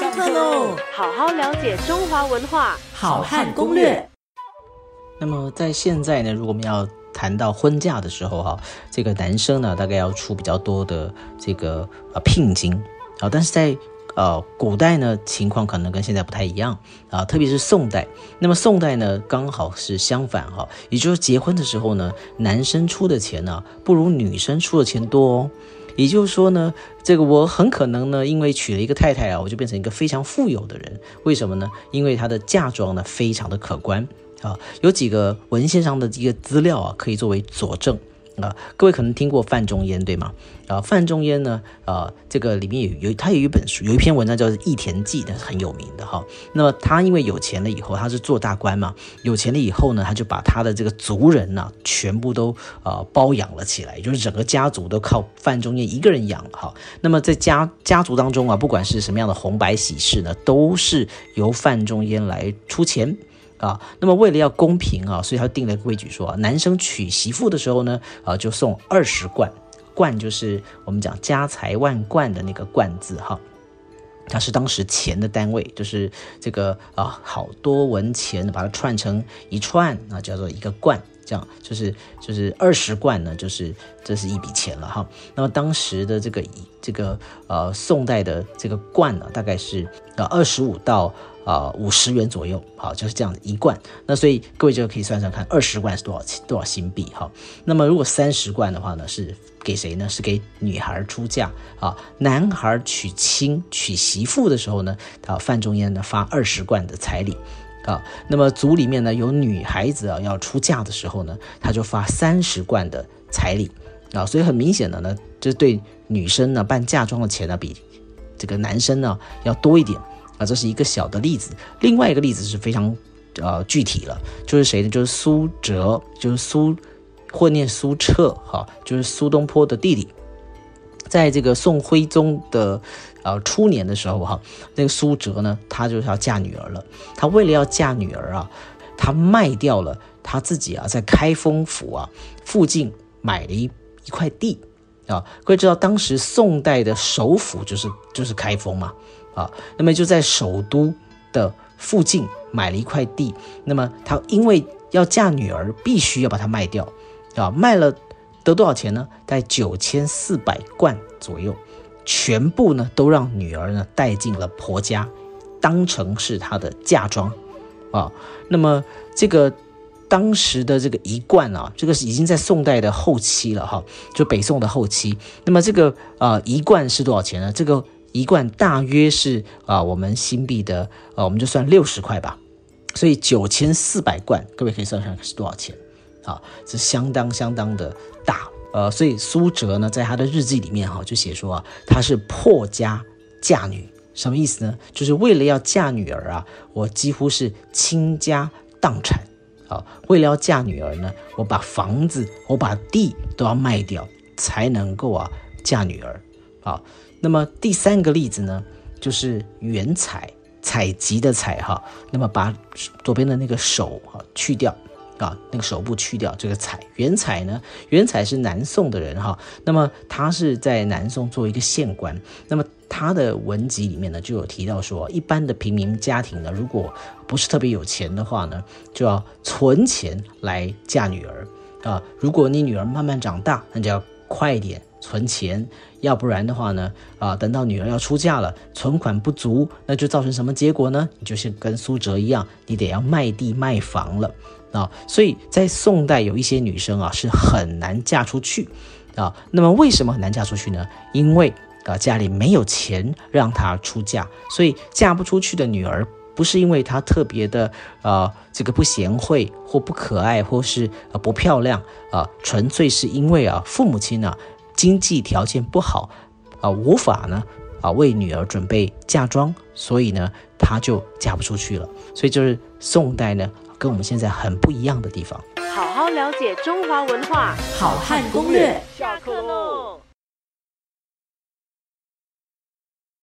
上课喽！好好了解中华文化，好汉攻略。那么在现在呢，如果我们要谈到婚嫁的时候，哈，这个男生呢，大概要出比较多的这个呃聘金啊，但是在呃古代呢，情况可能跟现在不太一样啊，特别是宋代。那么宋代呢，刚好是相反哈，也就是结婚的时候呢，男生出的钱呢，不如女生出的钱多哦。也就是说呢，这个我很可能呢，因为娶了一个太太啊，我就变成一个非常富有的人。为什么呢？因为她的嫁妆呢，非常的可观啊。有几个文献上的一个资料啊，可以作为佐证。啊，各位可能听过范仲淹对吗？啊，范仲淹呢，啊，这个里面有有他有一本书，有一篇文章叫做《义田记》，那是很有名的哈。那么他因为有钱了以后，他是做大官嘛，有钱了以后呢，他就把他的这个族人呢，全部都啊包养了起来，就是整个家族都靠范仲淹一个人养哈。那么在家家族当中啊，不管是什么样的红白喜事呢，都是由范仲淹来出钱。啊，那么为了要公平啊，所以他定了规矩，说男生娶媳妇的时候呢，啊就送二十贯，贯就是我们讲家财万贯的那个贯字哈，它是当时钱的单位，就是这个啊好多文钱把它串成一串啊，叫做一个贯。这样就是就是二十贯呢，就是这是一笔钱了哈。那么当时的这个这个呃宋代的这个贯呢，大概是呃二十五到啊五十元左右，好就是这样一贯。那所以各位就可以算算看，二十贯是多少钱多少新币哈。那么如果三十贯的话呢，是给谁呢？是给女孩出嫁啊。男孩娶亲娶媳妇的时候呢，他范仲淹呢发二十贯的彩礼。啊，那么族里面呢有女孩子啊要出嫁的时候呢，他就发三十贯的彩礼啊，所以很明显的呢，这对女生呢办嫁妆的钱呢比这个男生呢要多一点啊，这是一个小的例子。另外一个例子是非常呃具体了，就是谁呢？就是苏辙，就是苏或念苏澈哈，就是苏东坡的弟弟。在这个宋徽宗的呃初年的时候哈，那个苏辙呢，他就是要嫁女儿了。他为了要嫁女儿啊，他卖掉了他自己啊，在开封府啊附近买了一一块地啊。各位知道，当时宋代的首府就是就是开封嘛啊，那么就在首都的附近买了一块地。那么他因为要嫁女儿，必须要把它卖掉啊，卖了。得多少钱呢？在九千四百贯左右，全部呢都让女儿呢带进了婆家，当成是她的嫁妆啊。那么这个当时的这个一贯啊，这个是已经在宋代的后期了哈，就北宋的后期。那么这个啊一贯是多少钱呢？这个一贯大约是啊我们新币的啊，我们就算六十块吧。所以九千四百贯，各位可以算算是多少钱？啊，是相当相当的大，呃，所以苏辙呢，在他的日记里面哈，就写说啊，他是破家嫁女，什么意思呢？就是为了要嫁女儿啊，我几乎是倾家荡产，啊，为了要嫁女儿呢，我把房子，我把地都要卖掉，才能够啊嫁女儿，啊，那么第三个例子呢，就是原采，采集的采哈，那么把左边的那个手哈去掉。啊，那个手部去掉这个彩，元彩呢？元彩是南宋的人哈，那么他是在南宋做一个县官，那么他的文集里面呢就有提到说，一般的平民家庭呢，如果不是特别有钱的话呢，就要存钱来嫁女儿啊。如果你女儿慢慢长大，那就要快一点存钱，要不然的话呢，啊，等到女儿要出嫁了，存款不足，那就造成什么结果呢？你就是跟苏辙一样，你得要卖地卖房了。啊，所以在宋代有一些女生啊是很难嫁出去啊。那么为什么很难嫁出去呢？因为啊家里没有钱让她出嫁，所以嫁不出去的女儿不是因为她特别的啊这个不贤惠或不可爱或是啊不漂亮啊，纯粹是因为啊父母亲呢经济条件不好啊无法呢啊为女儿准备嫁妆，所以呢她就嫁不出去了。所以就是宋代呢。跟我们现在很不一样的地方。好好了解中华文化，好汉攻略。下课喽。